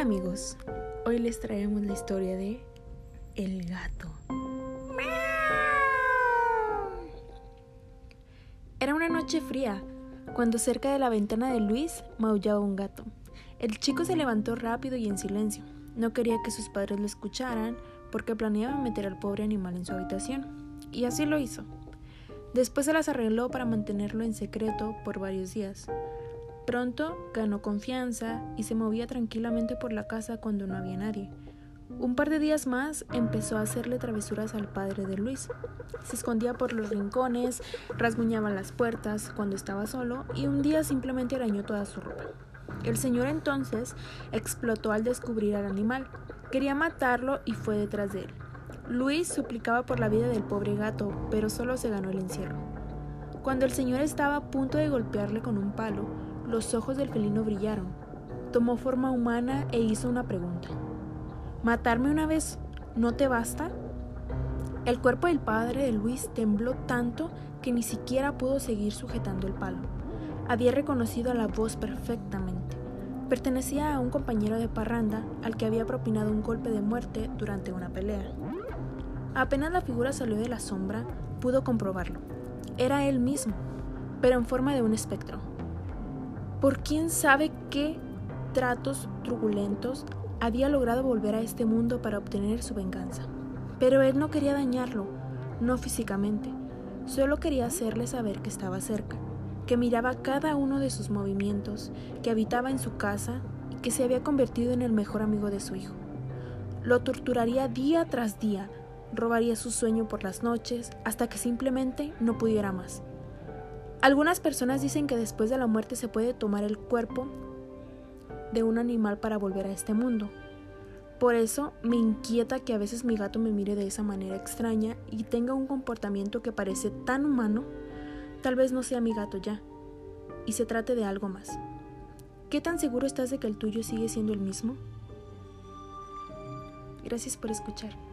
Hola amigos, hoy les traemos la historia de El gato. Era una noche fría, cuando cerca de la ventana de Luis maullaba un gato. El chico se levantó rápido y en silencio. No quería que sus padres lo escucharan porque planeaba meter al pobre animal en su habitación. Y así lo hizo. Después se las arregló para mantenerlo en secreto por varios días. Pronto ganó confianza y se movía tranquilamente por la casa cuando no había nadie. Un par de días más empezó a hacerle travesuras al padre de Luis. Se escondía por los rincones, rasguñaba las puertas cuando estaba solo y un día simplemente arañó toda su ropa. El señor entonces explotó al descubrir al animal. Quería matarlo y fue detrás de él. Luis suplicaba por la vida del pobre gato, pero solo se ganó el encierro. Cuando el señor estaba a punto de golpearle con un palo, los ojos del felino brillaron. Tomó forma humana e hizo una pregunta. ¿Matarme una vez no te basta? El cuerpo del padre de Luis tembló tanto que ni siquiera pudo seguir sujetando el palo. Había reconocido a la voz perfectamente. Pertenecía a un compañero de parranda al que había propinado un golpe de muerte durante una pelea. Apenas la figura salió de la sombra, pudo comprobarlo. Era él mismo, pero en forma de un espectro por quién sabe qué tratos truculentos había logrado volver a este mundo para obtener su venganza. Pero él no quería dañarlo, no físicamente, solo quería hacerle saber que estaba cerca, que miraba cada uno de sus movimientos, que habitaba en su casa y que se había convertido en el mejor amigo de su hijo. Lo torturaría día tras día, robaría su sueño por las noches hasta que simplemente no pudiera más. Algunas personas dicen que después de la muerte se puede tomar el cuerpo de un animal para volver a este mundo. Por eso me inquieta que a veces mi gato me mire de esa manera extraña y tenga un comportamiento que parece tan humano. Tal vez no sea mi gato ya, y se trate de algo más. ¿Qué tan seguro estás de que el tuyo sigue siendo el mismo? Gracias por escuchar.